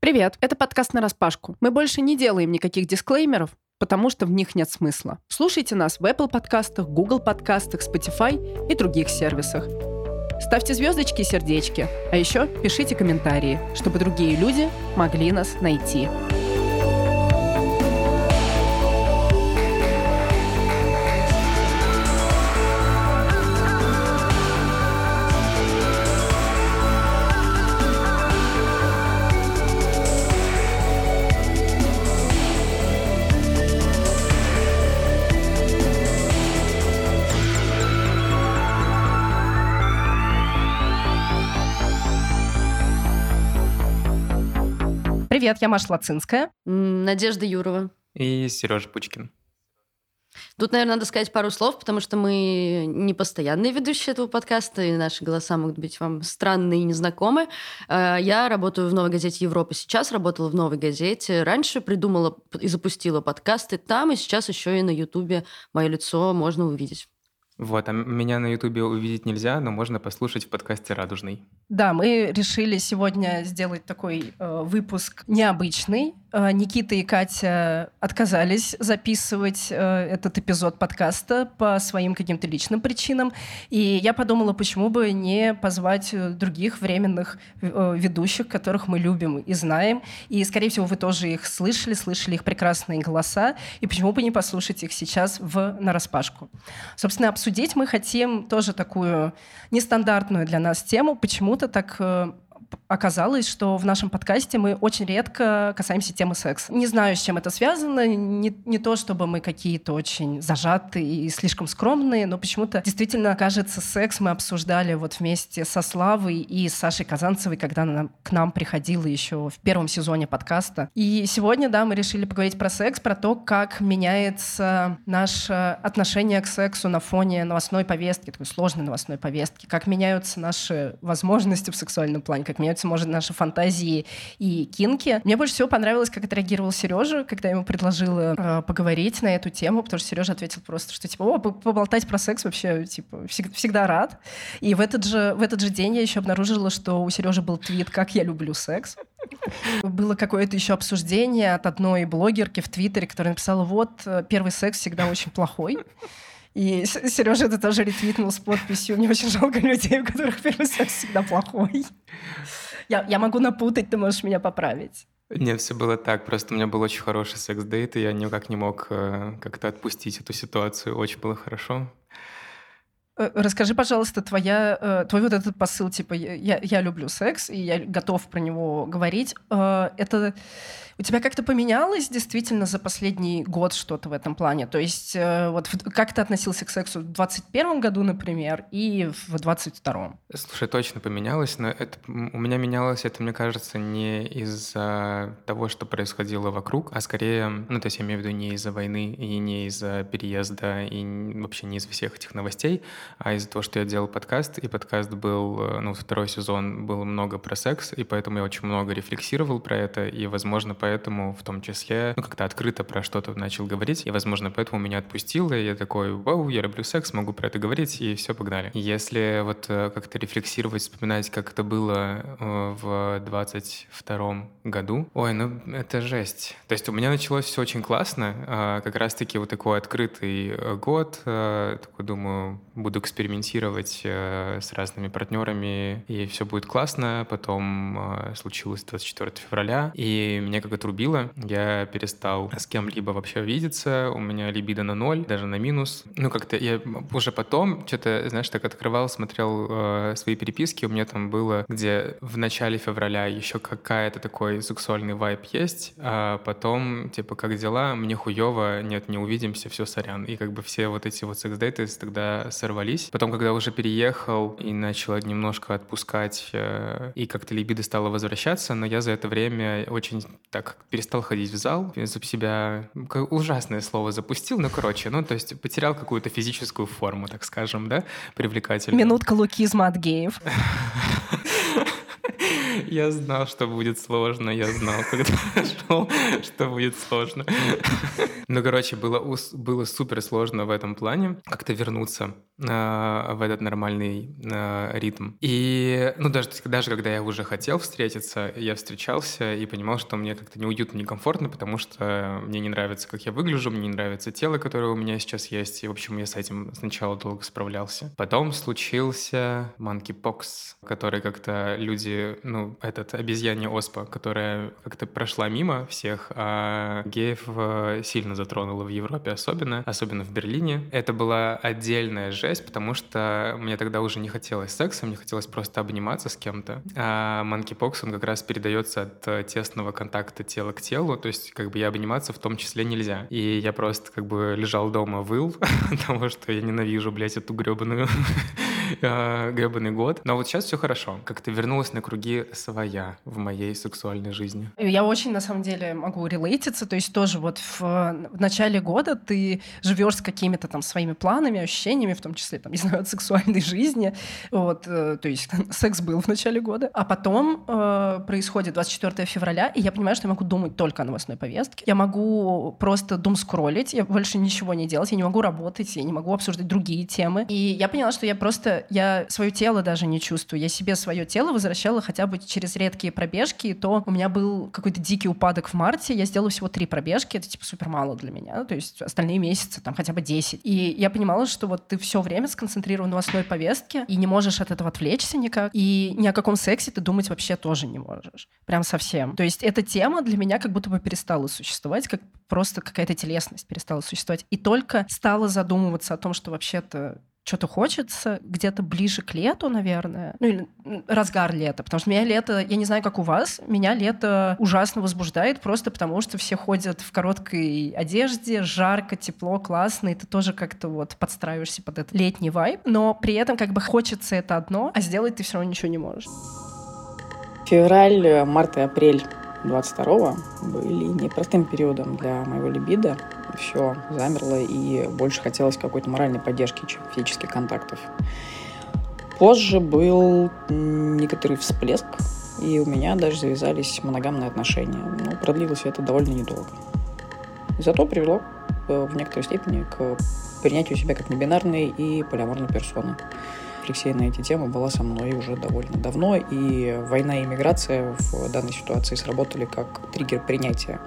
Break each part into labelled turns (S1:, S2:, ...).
S1: Привет, это подкаст на распашку. Мы больше не делаем никаких дисклеймеров, потому что в них нет смысла. Слушайте нас в Apple подкастах, Google подкастах, Spotify и других сервисах. Ставьте звездочки и сердечки, а еще пишите комментарии, чтобы другие люди могли нас найти. Привет, я Маша Лацинская.
S2: Надежда Юрова.
S3: И Сережа Пучкин.
S2: Тут, наверное, надо сказать пару слов, потому что мы не постоянные ведущие этого подкаста, и наши голоса могут быть вам странные и незнакомы. Э, я работаю в «Новой газете Европа» сейчас, работала в «Новой газете». Раньше придумала и запустила подкасты там, и сейчас еще и на Ютубе мое лицо можно увидеть.
S3: Вот, а меня на Ютубе увидеть нельзя, но можно послушать в подкасте «Радужный».
S1: Да, мы решили сегодня сделать такой э, выпуск необычный. Э, Никита и Катя отказались записывать э, этот эпизод подкаста по своим каким-то личным причинам. И я подумала, почему бы не позвать э, других временных э, ведущих, которых мы любим и знаем. И, скорее всего, вы тоже их слышали, слышали их прекрасные голоса. И почему бы не послушать их сейчас в нараспашку. Собственно, обсудить мы хотим тоже такую нестандартную для нас тему, почему почему-то так э, оказалось, что в нашем подкасте мы очень редко касаемся темы секса. Не знаю, с чем это связано. Не, не то, чтобы мы какие-то очень зажатые и слишком скромные, но почему-то действительно, кажется, секс мы обсуждали вот вместе со Славой и Сашей Казанцевой, когда она к нам приходила еще в первом сезоне подкаста. И сегодня, да, мы решили поговорить про секс, про то, как меняется наше отношение к сексу на фоне новостной повестки, такой сложной новостной повестки, как меняются наши возможности в сексуальном плане, как меняются, может, наши фантазии и кинки. Мне больше всего понравилось, как отреагировал Сережа, когда ему предложила э, поговорить на эту тему, потому что Сережа ответил просто, что типа, о, поболтать про секс вообще, типа, всегда, всегда рад. И в этот же, в этот же день я еще обнаружила, что у Сережи был твит «Как я люблю секс». Было какое-то еще обсуждение от одной блогерки в Твиттере, которая написала, вот, э, первый секс всегда очень плохой. И Сережа это тоже ретвитнул с подписью. Мне очень жалко людей, у которых первый секс всегда плохой. Я, я могу напутать, ты можешь меня поправить.
S3: Нет, все было так. Просто у меня был очень хороший секс-дейт, и я никак не мог э, как-то отпустить эту ситуацию. Очень было хорошо.
S1: Э, расскажи, пожалуйста, твоя, э, твой вот этот посыл, типа, я, я люблю секс, и я готов про него говорить. Это у тебя как-то поменялось действительно за последний год что-то в этом плане? То есть э, вот как ты относился к сексу в 21 году, например, и в 22-м?
S3: Слушай, точно поменялось, но это, у меня менялось это, мне кажется, не из-за того, что происходило вокруг, а скорее, ну, то есть я имею в виду не из-за войны и не из-за переезда и вообще не из-за всех этих новостей, а из-за того, что я делал подкаст, и подкаст был, э, ну, второй сезон был много про секс, и поэтому я очень много рефлексировал про это, и, возможно, поэтому поэтому в том числе, ну, как-то открыто про что-то начал говорить, и, возможно, поэтому меня отпустило, и я такой, вау, я люблю секс, могу про это говорить, и все, погнали. Если вот э, как-то рефлексировать, вспоминать, как это было э, в 22 году, ой, ну, это жесть. То есть у меня началось все очень классно, а, как раз-таки вот такой открытый э, год, такой, думаю, буду экспериментировать с разными партнерами, и все будет классно. Потом случилось 24 февраля, и мне как отрубило. Я перестал с кем-либо вообще видеться. У меня либидо на ноль, даже на минус. Ну, как-то я уже потом что-то, знаешь, так открывал, смотрел э, свои переписки. У меня там было, где в начале февраля еще какая-то такой сексуальный вайп есть, а потом, типа, как дела? Мне хуево, нет, не увидимся, все, сорян. И как бы все вот эти вот секс-дейты тогда сорвались. Потом, когда уже переехал и начал немножко отпускать, э, и как-то либидо стало возвращаться, но я за это время очень так перестал ходить в зал, за себя ужасное слово запустил, ну, короче, ну, то есть потерял какую-то физическую форму, так скажем, да, привлекательную.
S1: Минутка лукизма от геев.
S3: Я знал, что будет сложно, я знал, когда шел, что будет сложно. Ну, короче, было, было супер сложно в этом плане как-то вернуться э, в этот нормальный э, ритм. И, ну, даже, даже когда я уже хотел встретиться, я встречался и понимал, что мне как-то неуютно, некомфортно, потому что мне не нравится, как я выгляжу, мне не нравится тело, которое у меня сейчас есть. И, в общем, я с этим сначала долго справлялся. Потом случился monkeypox, который как-то люди, ну, этот обезьянья оспа, которая как-то прошла мимо всех, а геев э, сильно затронула в Европе особенно, особенно в Берлине. Это была отдельная жесть, потому что мне тогда уже не хотелось секса, мне хотелось просто обниматься с кем-то. А monkeypox, он как раз передается от тесного контакта тела к телу, то есть как бы я обниматься в том числе нельзя. И я просто как бы лежал дома, выл, потому что я ненавижу, блядь, эту гребаную гребаный год. Но вот сейчас все хорошо. Как-то вернулась на круги своя в моей сексуальной жизни.
S1: Я очень, на самом деле, могу релейтиться. То есть тоже вот в, в начале года ты живешь с какими-то там своими планами, ощущениями, в том числе, там, не знаю, от сексуальной жизни. Вот, э, то есть секс был в начале года. А потом э, происходит 24 февраля, и я понимаю, что я могу думать только о новостной повестке. Я могу просто дум скроллить, я больше ничего не делать, я не могу работать, я не могу обсуждать другие темы. И я поняла, что я просто, я свое тело даже не чувствую. Я себе свое тело возвращала хотя бы через редкие пробежки, и то у меня был какой-то дикий упадок в марте, я сделала всего три пробежки, это типа супер мало для меня, то есть остальные месяцы там хотя бы 10. И я понимала, что вот ты все время сконцентрирован в новостной повестке и не можешь от этого отвлечься никак, и ни о каком сексе ты думать вообще тоже не можешь. Прям совсем. То есть эта тема для меня как будто бы перестала существовать, как просто какая-то телесность перестала существовать. И только стала задумываться о том, что вообще-то что-то хочется где-то ближе к лету, наверное. Ну или разгар лета. Потому что меня лето, я не знаю, как у вас, меня лето ужасно возбуждает просто потому, что все ходят в короткой одежде, жарко, тепло, классно, и ты тоже как-то вот подстраиваешься под этот летний вайб. Но при этом как бы хочется это одно, а сделать ты все равно ничего не можешь.
S4: Февраль, март и апрель 22 были непростым периодом для моего либидо. Все замерло, и больше хотелось какой-то моральной поддержки, чем физических контактов. Позже был некоторый всплеск, и у меня даже завязались моногамные отношения. Но продлилось это довольно недолго. Зато привело э, в некоторой степени к принятию себя как небинарной и полиаморной персоны рефлексия на эти темы была со мной уже довольно давно, и война и миграция в данной ситуации сработали как триггер принятия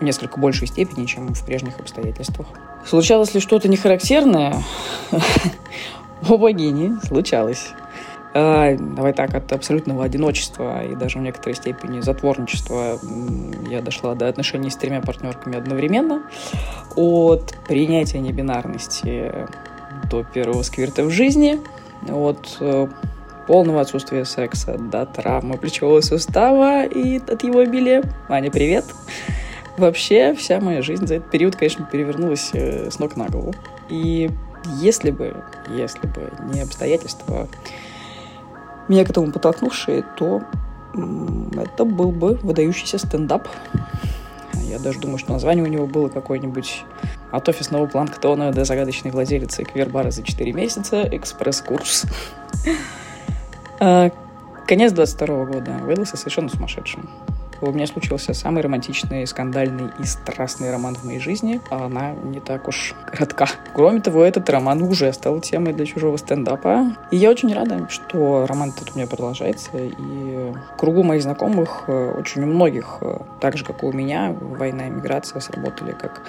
S4: в несколько большей степени, чем в прежних обстоятельствах. Случалось ли что-то нехарактерное? О богини, случалось. А, давай так, от абсолютного одиночества и даже в некоторой степени затворничества я дошла до отношений с тремя партнерками одновременно. От принятия небинарности до первого сквирта в жизни – от э, полного отсутствия секса до травмы плечевого сустава и от его обилия. Аня, привет! Вообще, вся моя жизнь за этот период, конечно, перевернулась э, с ног на голову. И если бы, если бы не обстоятельства, меня к этому подтолкнувшие, то это был бы выдающийся стендап. Я даже думаю, что название у него было какое-нибудь от офисного планктона до загадочной владелицы квербара за 4 месяца, экспресс-курс. А, конец 22 года выдался совершенно сумасшедшим у меня случился самый романтичный, скандальный и страстный роман в моей жизни, а она не так уж коротка. Кроме того, этот роман уже стал темой для чужого стендапа. И я очень рада, что роман этот у меня продолжается. И кругу моих знакомых, э, очень у многих, э, так же, как и у меня, война и миграция сработали как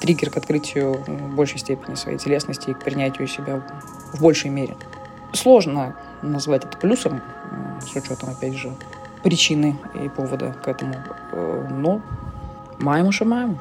S4: триггер к открытию в большей степени своей телесности и к принятию себя в большей мере. Сложно назвать это плюсом, с учетом, опять же, причины и повода к этому. Э, но маем что маем.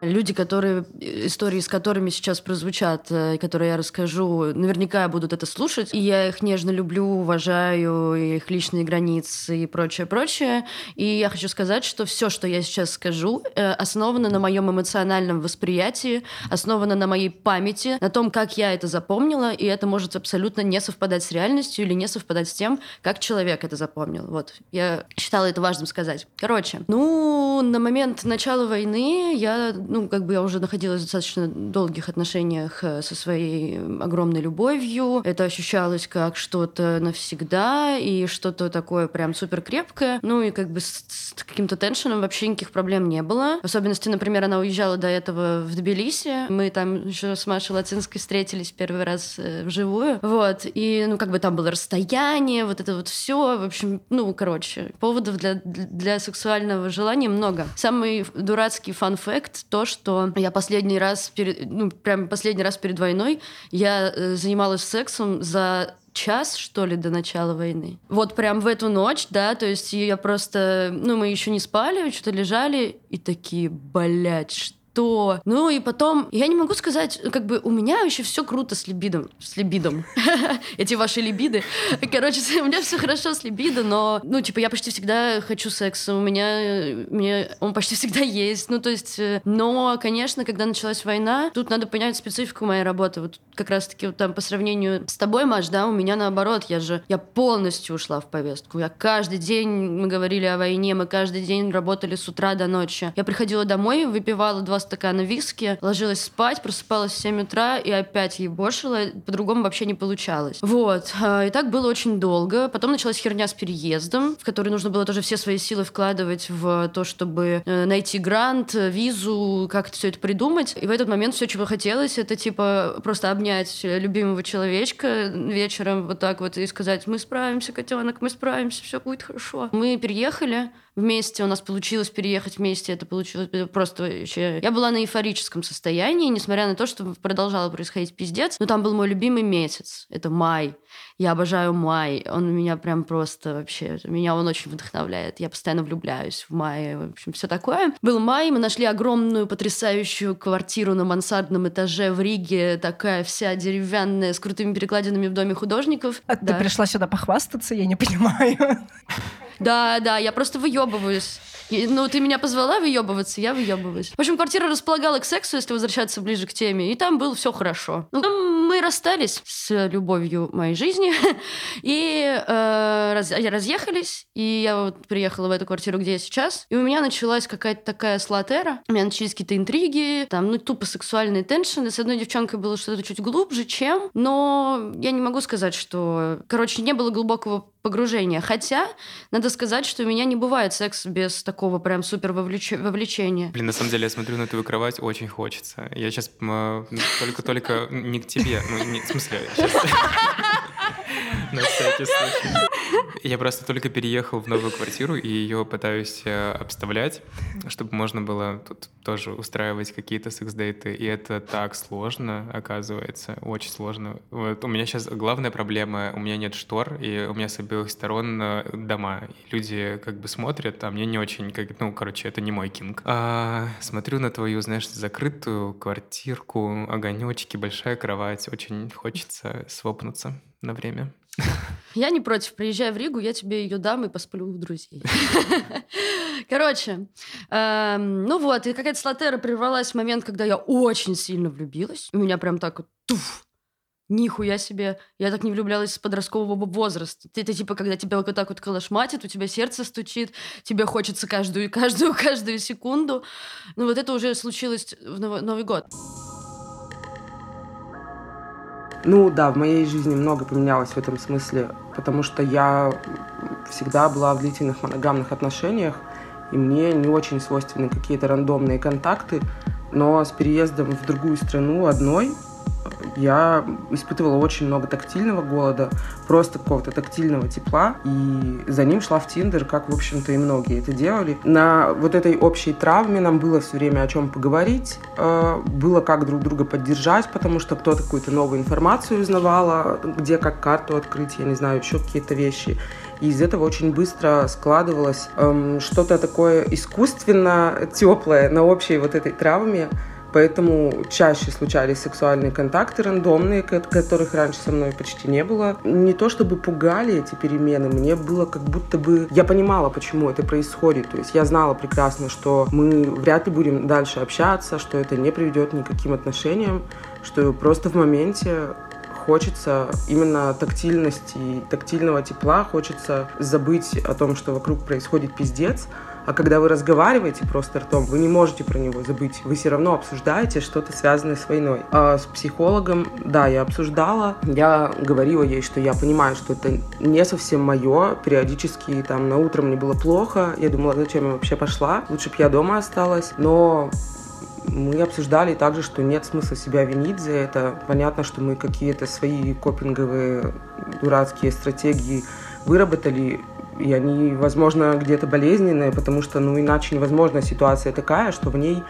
S2: Люди, которые, истории с которыми сейчас прозвучат, э, которые я расскажу, наверняка будут это слушать. И я их нежно люблю, уважаю, их личные границы и прочее, прочее. И я хочу сказать, что все, что я сейчас скажу, э, основано на моем эмоциональном восприятии, основано на моей памяти, на том, как я это запомнила, и это может абсолютно не совпадать с реальностью или не совпадать с тем, как человек это запомнил. Вот, я считала это важным сказать. Короче, ну, на момент начала войны я, ну, как бы я уже находилась в достаточно долгих отношениях э, со своей огромной любовью. Это ощущалось как что-то навсегда и что-то такое прям супер крепкое. Ну, и как бы с, с каким-то теншеном вообще никаких проблем не было. В особенности, например, она уезжала до этого в Тбилиси. Мы там еще с Машей Лацинской встретились первый раз э, вживую. Вот. И, ну, как бы там было расстояние, вот это вот все. В общем, ну, короче, поводов для, для сексуального желания много. Самый дурацкий фан-факт то, что я последний раз, перед, ну, прям последний раз перед войной я э, занималась сексом за час, что ли, до начала войны. Вот прям в эту ночь, да, то есть я просто, ну, мы еще не спали, что-то лежали, и такие, блядь, что. Ну и потом, я не могу сказать, как бы у меня еще все круто с либидом. С либидом. Эти ваши либиды. Короче, у меня все хорошо с либидо, но, ну, типа, я почти всегда хочу секса. У меня, мне он почти всегда есть. Ну, то есть, э, но, конечно, когда началась война, тут надо понять специфику моей работы. Вот как раз-таки вот там по сравнению с тобой, Маш, да, у меня наоборот, я же, я полностью ушла в повестку. Я каждый день, мы говорили о войне, мы каждый день работали с утра до ночи. Я приходила домой, выпивала два стакана виски, ложилась спать, просыпалась в 7 утра и опять ебошила. По-другому вообще не получалось. Вот. А, и так было очень долго. Потом началась херня с переездом, в которой нужно было тоже все свои силы вкладывать в то, чтобы э, найти грант, визу, как все это придумать. И в этот момент все, чего хотелось, это типа просто обнять любимого человечка вечером вот так вот и сказать, мы справимся, котенок, мы справимся, все будет хорошо. Мы переехали, вместе, у нас получилось переехать вместе, это получилось просто вообще... Я была на эйфорическом состоянии, несмотря на то, что продолжало происходить пиздец, но там был мой любимый месяц, это май. Я обожаю май, он меня прям просто вообще, меня он очень вдохновляет, я постоянно влюбляюсь в мае, в общем, все такое. Был май, мы нашли огромную потрясающую квартиру на мансардном этаже в Риге, такая вся деревянная, с крутыми перекладинами в доме художников.
S1: А да. ты пришла сюда похвастаться, я не понимаю.
S2: Да, да, я просто выебываюсь. Ну, ты меня позвала выебываться, я выебываюсь. В общем, квартира располагала к сексу, если возвращаться ближе к теме, и там было все хорошо. Ну, мы расстались с любовью моей жизни и э, раз, разъехались. И я вот приехала в эту квартиру, где я сейчас, и у меня началась какая-то такая слотера. У меня начались какие-то интриги, там, ну, тупо сексуальные теншины. С одной девчонкой было что-то чуть глубже, чем, но я не могу сказать, что... Короче, не было глубокого погружения. Хотя, надо сказать, что у меня не бывает секс без такого прям супер вовлеч... вовлечения.
S3: Блин, на самом деле, я смотрю на твою кровать, очень хочется. Я сейчас только-только не к тебе, ну, не, в смысле, сейчас... На всякий случай. Я просто только переехал в новую квартиру и ее пытаюсь э, обставлять, чтобы можно было тут тоже устраивать какие-то секс-дейты. И это так сложно, оказывается, очень сложно. Вот у меня сейчас главная проблема, у меня нет штор, и у меня с обеих сторон э, дома. И люди как бы смотрят, а мне не очень, как, ну, короче, это не мой кинг. А, смотрю на твою, знаешь, закрытую квартирку, огонечки, большая кровать. Очень хочется свопнуться на время.
S2: Я не против. Приезжай в Ригу, я тебе ее дам и посплю у друзей. Короче, эм, ну вот, и какая-то слотера прервалась в момент, когда я очень сильно влюбилась. У меня прям так вот туф, Нихуя себе. Я так не влюблялась с подросткового возраста. Это типа, когда тебя вот так вот калашматит, у тебя сердце стучит, тебе хочется каждую, каждую, каждую секунду. Ну вот это уже случилось в Новый год.
S5: Ну да, в моей жизни много поменялось в этом смысле, потому что я всегда была в длительных моногамных отношениях, и мне не очень свойственны какие-то рандомные контакты, но с переездом в другую страну одной я испытывала очень много тактильного голода, просто какого-то тактильного тепла, и за ним шла в Тиндер, как, в общем-то, и многие это делали. На вот этой общей травме нам было все время о чем поговорить, э, было как друг друга поддержать, потому что кто-то какую-то новую информацию узнавала, где как карту открыть, я не знаю, еще какие-то вещи. И из этого очень быстро складывалось эм, что-то такое искусственно теплое на общей вот этой травме, Поэтому чаще случались сексуальные контакты рандомные, которых раньше со мной почти не было. Не то чтобы пугали эти перемены, мне было как будто бы... Я понимала, почему это происходит. То есть я знала прекрасно, что мы вряд ли будем дальше общаться, что это не приведет ни к каким отношениям, что просто в моменте хочется именно тактильности, тактильного тепла, хочется забыть о том, что вокруг происходит пиздец, А когда вы разговариваете просто ртом, вы не можете про него забыть. Вы все равно обсуждаете что-то связанное с войной. А с психологом, да, я обсуждала. Я говорила ей, что я понимаю, что это не совсем мое. Периодически там на утро мне было плохо. Я думала, зачем я вообще пошла? Лучше бы я дома осталась. Но мы обсуждали также, что нет смысла себя винить за это. Понятно, что мы какие-то свои копинговые дурацкие стратегии выработали, и они, возможно, где-то болезненные, потому что, ну, иначе невозможно ситуация такая, что в ней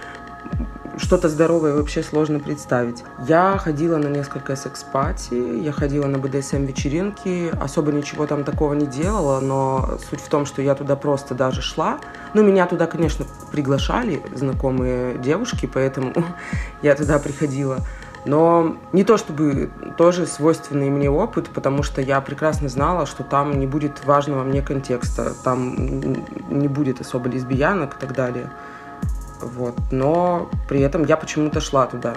S5: что-то здоровое вообще сложно представить. Я ходила на несколько секс-пати, я ходила на БДСМ-вечеринки, особо ничего там такого не делала, но суть в том, что я туда просто даже шла. Ну, меня туда, конечно, приглашали знакомые девушки, поэтому я туда приходила. Но не то чтобы тоже свойственный мне опыт, потому что я прекрасно знала, что там не будет важного мне контекста, там не будет особо лесбиянок и так далее. Вот. Но при этом я почему-то шла туда.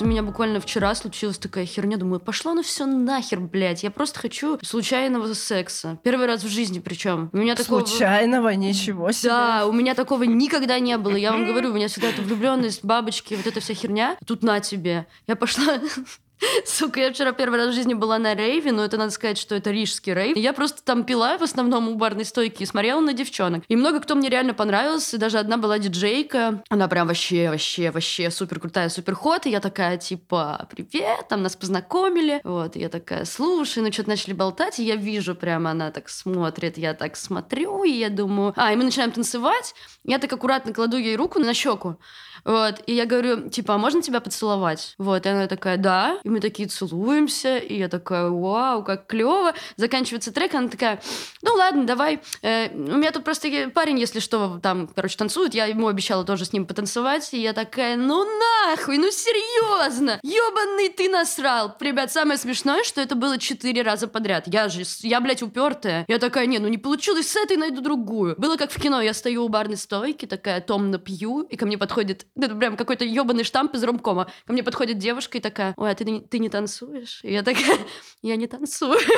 S2: Вот у меня буквально вчера случилась такая херня. Думаю, пошло на все нахер, блядь. Я просто хочу случайного секса. Первый раз в жизни причем. У меня такого...
S1: Случайного? Ничего себе.
S2: Да, у меня такого никогда не было. Я вам говорю, у меня всегда эта влюбленность, бабочки, вот эта вся херня. Тут на тебе. Я пошла Сука, я вчера первый раз в жизни была на рейве, но это надо сказать, что это рижский рейв. Я просто там пила в основном у барной стойки и смотрела на девчонок. И много кто мне реально понравился. Даже одна была диджейка. Она прям вообще, вообще, вообще супер крутая, супер ход. И я такая, типа, привет, там нас познакомили. Вот, и я такая, слушай, ну что-то начали болтать, и я вижу прямо, она так смотрит, я так смотрю, и я думаю... А, и мы начинаем танцевать. Я так аккуратно кладу ей руку на щеку. Вот, и я говорю, типа, а можно тебя поцеловать? Вот, и она такая, да. И мы такие целуемся, и я такая, вау, как клево. Заканчивается трек, она такая, ну ладно, давай. Э, у меня тут просто парень, если что, там, короче, танцует, я ему обещала тоже с ним потанцевать, и я такая, ну нахуй, ну серьезно, ебаный ты насрал. Ребят, самое смешное, что это было четыре раза подряд. Я же, я, блядь, упертая. Я такая, не, ну не получилось с этой, найду другую. Было как в кино, я стою у барной стойки, такая томно пью, и ко мне подходит это прям какой-то ебаный штамп из ромкома. Ко мне подходит девушка и такая, ой, а ты, ты не танцуешь? И я такая, я не танцую.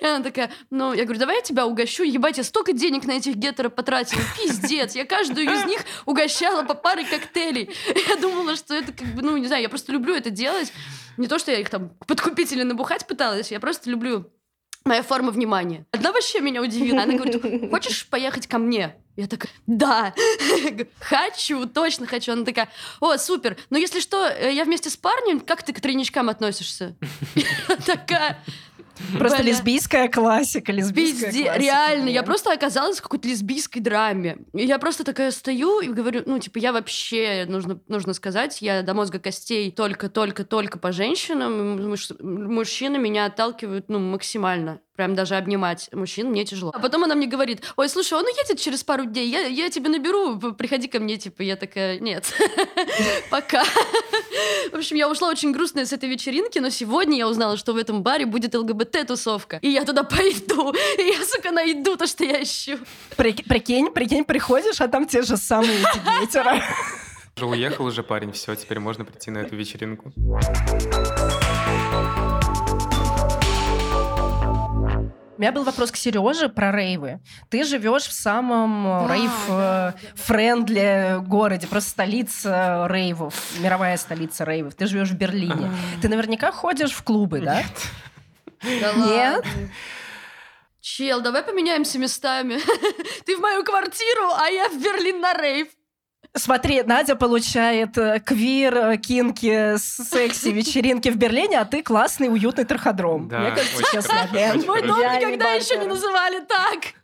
S2: И она такая, ну, я говорю, давай я тебя угощу. Ебать, я столько денег на этих гетеров потратила. Пиздец. Я каждую из них угощала по паре коктейлей. Я думала, что это как бы, ну, не знаю, я просто люблю это делать. Не то, что я их там подкупить или набухать пыталась, я просто люблю моя форма внимания. Одна вообще меня удивила. Она говорит, хочешь поехать ко мне? Я такая, да, хочу, точно хочу. Она такая, о, супер. Но если что, э, я вместе с парнем, как ты к тройничкам относишься? Я такая,
S1: Просто Бля. лесбийская классика, лесбийская
S2: Пизде,
S1: классика.
S2: реально, я просто оказалась в какой-то лесбийской драме. И я просто такая стою и говорю, ну, типа, я вообще, нужно, нужно сказать, я до мозга костей только-только-только по женщинам. Муж, мужчины меня отталкивают, ну, максимально. Прям даже обнимать мужчин мне тяжело. А потом она мне говорит, ой, слушай, он уедет через пару дней, я, я тебе наберу, приходи ко мне, типа, я такая, нет, пока. В общем, я ушла очень грустная с этой вечеринки, но сегодня я узнала, что в этом баре будет ЛГБТ-тусовка. И я туда пойду. И я, сука, найду то, что я ищу.
S1: Прикинь, прикинь, приходишь, а там те же самые гетеро.
S3: Уже уехал уже парень, все, теперь можно прийти на эту вечеринку.
S1: У меня был вопрос к Сереже про рейвы. Ты живешь в самом э, рейв-friendly э, городе, просто столица рейвов, мировая столица рейвов. Ты живешь в Берлине. Ты наверняка ходишь в клубы, да?
S2: Да Нет? Чел, давай поменяемся местами. Ты в мою квартиру, а я в Берлин на рейв.
S1: Смотри, Надя получает э, квир, э, кинки, секси, вечеринки в Берлине, а ты классный, уютный траходром.
S3: Да,
S1: Мне кажется,
S3: очень
S1: честно.
S2: Мой дом никогда еще не называли так.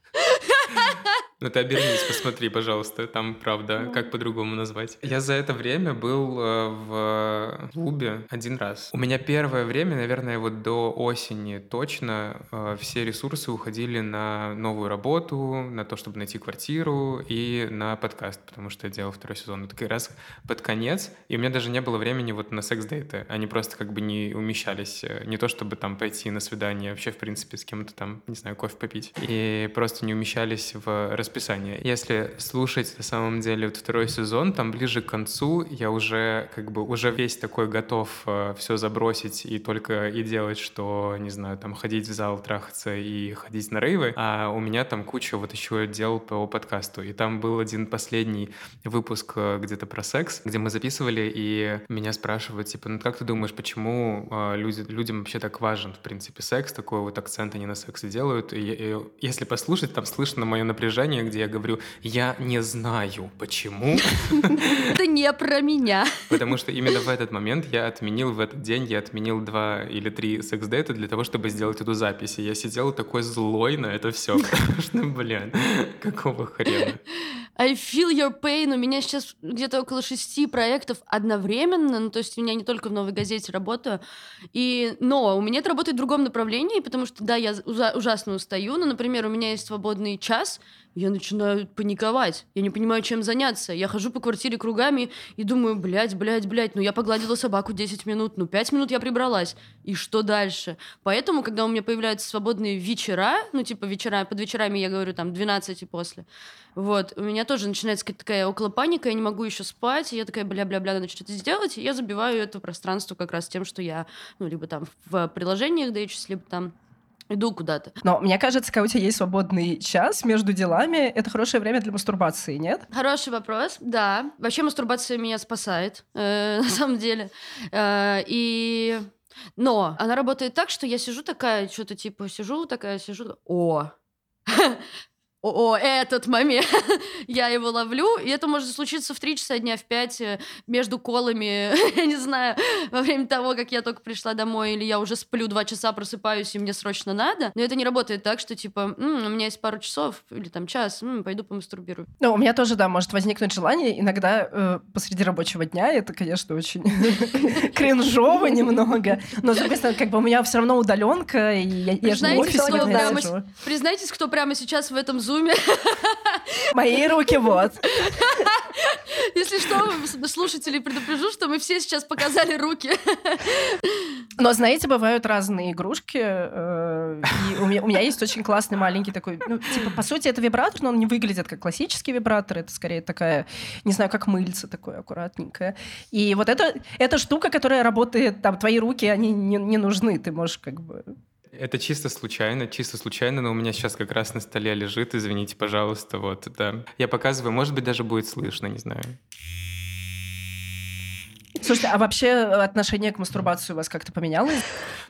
S3: Ну ты обернись, посмотри, пожалуйста, там правда, как по-другому назвать. Я за это время был э, в клубе один раз. У меня первое время, наверное, вот до осени точно э, все ресурсы уходили на новую работу, на то, чтобы найти квартиру и на подкаст, потому что я делал второй сезон. Вот как раз под конец, и у меня даже не было времени вот на секс-дейты. Они просто как бы не умещались. Э, не то, чтобы там пойти на свидание, вообще, в принципе, с кем-то там, не знаю, кофе попить. И просто не умещались в расписание. Если слушать на самом деле вот второй сезон, там ближе к концу я уже как бы уже весь такой готов э, все забросить и только и делать, что, не знаю, там ходить в зал, трахаться и ходить на рейвы, а у меня там куча вот еще дел по подкасту. И там был один последний выпуск э, где-то про секс, где мы записывали, и меня спрашивают, типа, ну как ты думаешь, почему э, люди, людям вообще так важен, в принципе, секс, такой вот акцент они на сексе делают. И, и если послушать, там слышно мое напряжение, где я говорю, я не знаю, почему.
S2: Это не про меня.
S3: Потому что именно в этот момент я отменил, в этот день я отменил два или три секс-дейта для того, чтобы сделать эту запись. И я сидел такой злой на это все, потому что, блин, какого хрена.
S2: I feel your pain. У меня сейчас где-то около шести проектов одновременно. Ну, то есть меня не только в «Новой газете» работаю. И, но у меня это работает в другом направлении, потому что, да, я ужасно устаю. Но, например, у меня есть свободный час, я начинаю паниковать. Я не понимаю, чем заняться. Я хожу по квартире кругами и думаю, блядь, блядь, блядь, ну я погладила собаку 10 минут, ну 5 минут я прибралась. И что дальше? Поэтому, когда у меня появляются свободные вечера, ну типа вечера, под вечерами я говорю там 12 и после, вот, у меня тоже начинается какая-то такая около паника, я не могу еще спать, и я такая, бля-бля-бля, надо что-то сделать, и я забиваю это пространство как раз тем, что я, ну, либо там в приложениях дачусь, либо там иду куда-то.
S1: Но мне кажется, когда у тебя есть свободный час между делами, это хорошее время для мастурбации, нет?
S2: Хороший вопрос, да. Вообще мастурбация меня спасает, э, на самом деле. Э, и... Но она работает так, что я сижу такая, что-то типа сижу такая, сижу, о, о, этот момент, я его ловлю, и это может случиться в 3 часа дня, в 5, э, между колами, я не знаю, во время того, как я только пришла домой, или я уже сплю 2 часа, просыпаюсь, и мне срочно надо. Но это не работает так, что типа, м-м, у меня есть пару часов, или там час, м-м, пойду помастурбирую.
S1: Ну, у меня тоже, да, может возникнуть желание иногда э, посреди рабочего дня, это, конечно, очень кринжово немного, но, с другой стороны, как бы у меня все равно удаленка, и я, же не офисе,
S2: Признайтесь, кто прямо сейчас в этом зуме зуме.
S1: Мои руки вот.
S2: Если что, слушателей предупрежу, что мы все сейчас показали руки.
S1: Но, знаете, бывают разные игрушки. Э, и у, меня, у меня есть очень классный маленький такой... Ну, типа, по сути, это вибратор, но он не выглядит как классический вибратор. Это скорее такая, не знаю, как мыльца такое аккуратненькое. И вот это, эта штука, которая работает, там, твои руки, они не, не нужны. Ты можешь как бы
S3: это чисто случайно, чисто случайно, но у меня сейчас как раз на столе лежит, извините, пожалуйста, вот это. Я показываю, может быть, даже будет слышно, не знаю.
S1: Слушайте, а вообще отношение к мастурбации у вас как-то поменялось?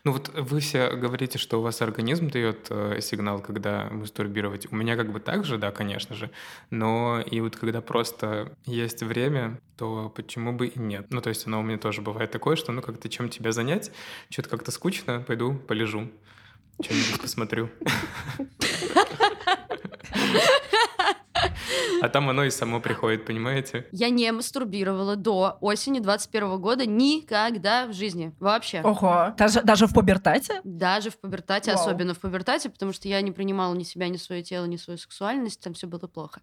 S3: Ну вот вы все говорите, что у вас организм дает э, сигнал, когда мастурбировать. У меня как бы так же, да, конечно же. Но и вот когда просто есть время, то почему бы и нет? Ну то есть оно у меня тоже бывает такое, что ну как-то чем тебя занять, что-то как-то скучно, пойду полежу. Что-нибудь посмотрю. А там оно и само приходит, понимаете?
S2: Я не мастурбировала до осени 21 года никогда в жизни. Вообще.
S1: Ого. Даже, даже в пубертате?
S2: Даже в пубертате, Вау. особенно в пубертате, потому что я не принимала ни себя, ни свое тело, ни свою сексуальность, там все было плохо.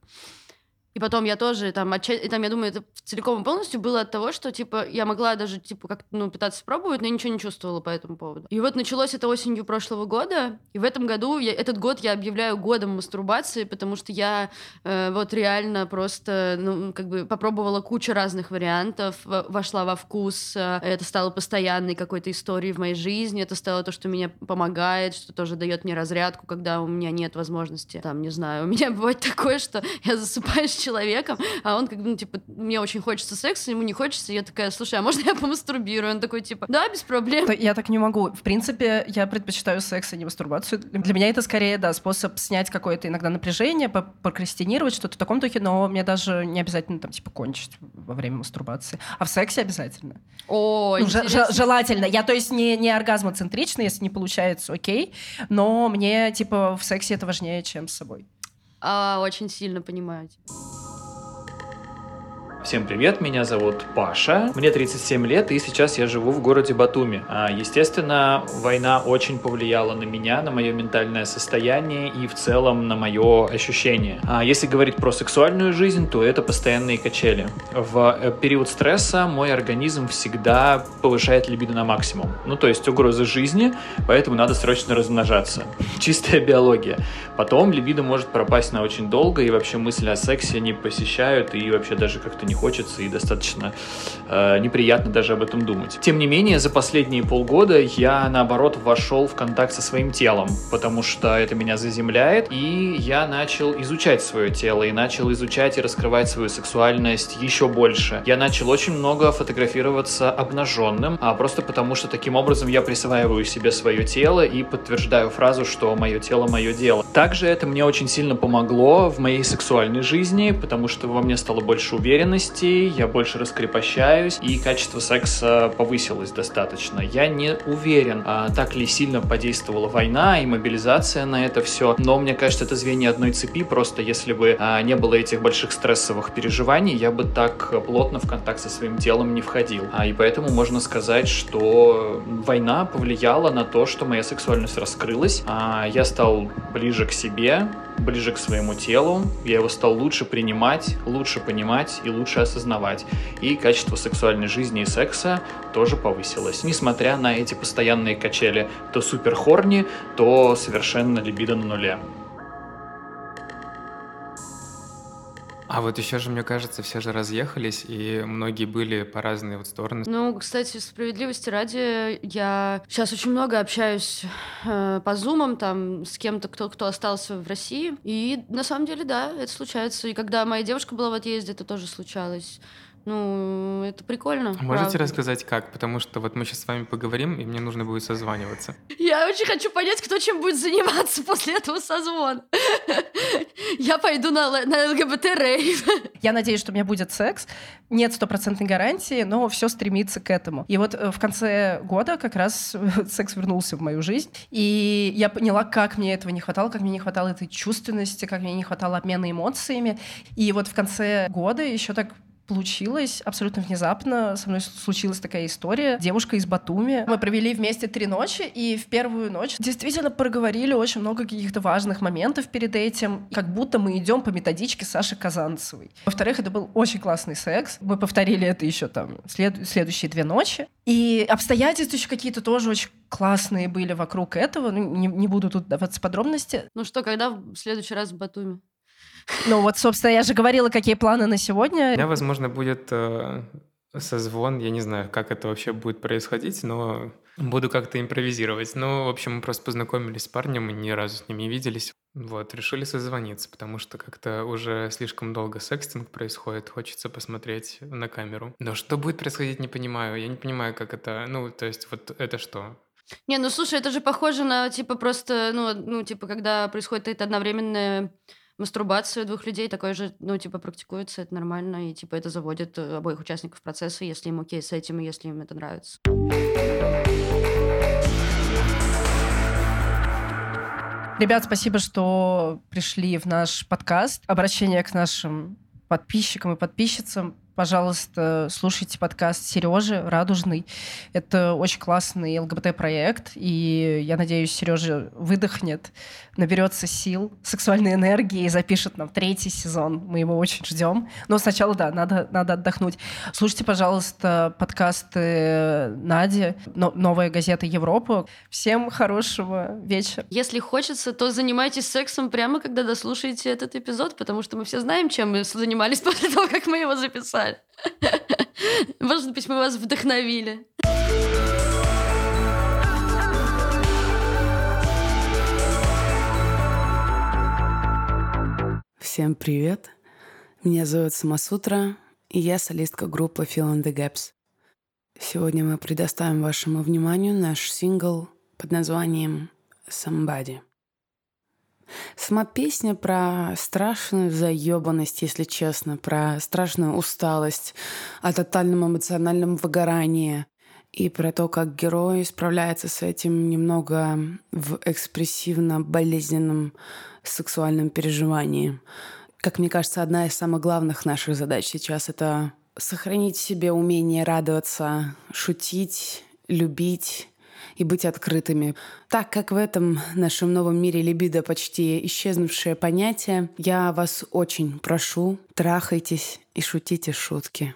S2: И потом я тоже там, и там, я думаю, это целиком и полностью было от того, что, типа, я могла даже, типа, как ну, пытаться пробовать, но я ничего не чувствовала по этому поводу. И вот началось это осенью прошлого года, и в этом году, я, этот год я объявляю годом мастурбации, потому что я э, вот реально просто, ну, как бы попробовала кучу разных вариантов, вошла во вкус, э, это стало постоянной какой-то историей в моей жизни, это стало то, что меня помогает, что тоже дает мне разрядку, когда у меня нет возможности, там, не знаю, у меня бывает такое, что я засыпаю человеком, а он как бы, ну, типа, мне очень хочется секса, ему не хочется, я такая, слушай, а можно я помастурбирую? Он такой, типа, да, без проблем.
S1: Я так не могу. В принципе, я предпочитаю секс, а не мастурбацию. Для меня это скорее, да, способ снять какое-то иногда напряжение, прокрастинировать, что-то в таком духе, но мне даже не обязательно там, типа, кончить во время мастурбации. А в сексе обязательно.
S2: О, ну,
S1: желательно. Я, то есть, не, не оргазмоцентрична, если не получается, окей, но мне, типа, в сексе это важнее, чем с собой.
S2: А, очень сильно понимаю.
S6: Всем привет, меня зовут Паша, мне 37 лет, и сейчас я живу в городе Батуми. А, естественно, война очень повлияла на меня, на мое ментальное состояние и в целом на мое ощущение. А если говорить про сексуальную жизнь, то это постоянные качели. В э, период стресса мой организм всегда повышает либидо на максимум. Ну, то есть угроза жизни, поэтому надо срочно размножаться. Чистая биология. Потом либидо может пропасть на очень долго, и вообще мысли о сексе не посещают, и вообще даже как-то не хочется, и достаточно э, неприятно даже об этом думать. Тем не менее, за последние полгода я, наоборот, вошел в контакт со своим телом, потому что это меня заземляет, и я начал изучать свое тело, и начал изучать и раскрывать свою сексуальность еще больше. Я начал очень много фотографироваться обнаженным, а просто потому что таким образом я присваиваю себе свое тело и подтверждаю фразу, что мое тело мое дело. Также это мне очень сильно помогло в моей сексуальной жизни, потому что во мне стало больше уверенности, я больше раскрепощаюсь, и качество секса повысилось достаточно. Я не уверен, а, так ли сильно подействовала война и мобилизация на это все, но мне кажется, это звенья одной цепи, просто если бы а, не было этих больших стрессовых переживаний, я бы так плотно в контакт со своим телом не входил. А, и поэтому можно сказать, что война повлияла на то, что моя сексуальность раскрылась, а я стал ближе к себе, ближе к своему телу, я его стал лучше принимать, лучше понимать и лучше осознавать. И качество сексуальной жизни и секса тоже повысилось, несмотря на эти постоянные качели то супер хорни, то совершенно либидо на нуле.
S3: А вот еще же, мне кажется, все же разъехались, и многие были по разные вот стороны.
S2: Ну, кстати, справедливости ради, я сейчас очень много общаюсь э, по зумам, там, с кем-то, кто, кто остался в России. И на самом деле, да, это случается. И когда моя девушка была в отъезде, это тоже случалось. Ну, это прикольно.
S3: А можете
S2: правда.
S3: рассказать как? Потому что вот мы сейчас с вами поговорим, и мне нужно будет созваниваться.
S2: Я очень хочу понять, кто чем будет заниматься после этого созвона. Я пойду на, на ЛГБТ-рейв.
S1: Я надеюсь, что у меня будет секс. Нет стопроцентной гарантии, но все стремится к этому. И вот э, в конце года как раз секс вернулся в мою жизнь. И я поняла, как мне этого не хватало, как мне не хватало этой чувственности, как мне не хватало обмена эмоциями. И вот в конце года еще так получилось абсолютно внезапно. Со мной случилась такая история. Девушка из Батуми. Мы провели вместе три ночи, и в первую ночь действительно проговорили очень много каких-то важных моментов перед этим, как будто мы идем по методичке Саши Казанцевой. Во-вторых, это был очень классный секс. Мы повторили это еще там след... следующие две ночи. И обстоятельства еще какие-то тоже очень классные были вокруг этого. Ну, не, не буду тут даваться подробности.
S2: Ну что, когда в следующий раз в Батуми?
S1: Ну вот, собственно, я же говорила, какие планы на сегодня.
S3: У меня, возможно, будет э, созвон. Я не знаю, как это вообще будет происходить, но буду как-то импровизировать. Ну, в общем, мы просто познакомились с парнем и ни разу с ним не виделись. Вот, решили созвониться, потому что как-то уже слишком долго секстинг происходит, хочется посмотреть на камеру. Но что будет происходить, не понимаю. Я не понимаю, как это... Ну, то есть вот это что?
S2: Не, ну слушай, это же похоже на, типа, просто, ну, ну типа, когда происходит это одновременное мастурбацию двух людей такое же, ну, типа, практикуется, это нормально, и, типа, это заводит э, обоих участников процесса, если им окей с этим, и если им это нравится.
S1: Ребят, спасибо, что пришли в наш подкаст. Обращение к нашим подписчикам и подписчицам пожалуйста, слушайте подкаст Сережи Радужный. Это очень классный ЛГБТ-проект, и я надеюсь, Сережа выдохнет, наберется сил, сексуальной энергии и запишет нам третий сезон. Мы его очень ждем. Но сначала, да, надо, надо отдохнуть. Слушайте, пожалуйста, подкасты Нади, новая газета Европа. Всем хорошего вечера.
S2: Если хочется, то занимайтесь сексом прямо, когда дослушаете этот эпизод, потому что мы все знаем, чем мы занимались после того, как мы его записали жаль. Может быть, мы вас вдохновили.
S7: Всем привет! Меня зовут Самасутра, и я солистка группы Fill in the Gaps. Сегодня мы предоставим вашему вниманию наш сингл под названием «Somebody». Сама песня про страшную заебанность, если честно, про страшную усталость, о тотальном эмоциональном выгорании и про то, как герой справляется с этим немного в экспрессивно-болезненном сексуальном переживании. Как мне кажется, одна из самых главных наших задач сейчас — это сохранить в себе умение радоваться, шутить, любить и быть открытыми. Так как в этом нашем новом мире либидо почти исчезнувшее понятие, я вас очень прошу, трахайтесь и шутите шутки.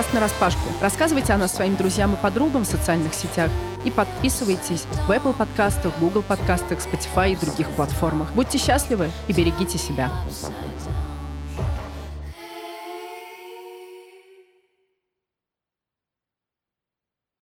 S1: Подкаст на распашку. Рассказывайте о нас своим друзьям и подругам в социальных сетях. И подписывайтесь в Apple подкастах, Google подкастах, Spotify и других платформах. Будьте счастливы и берегите себя.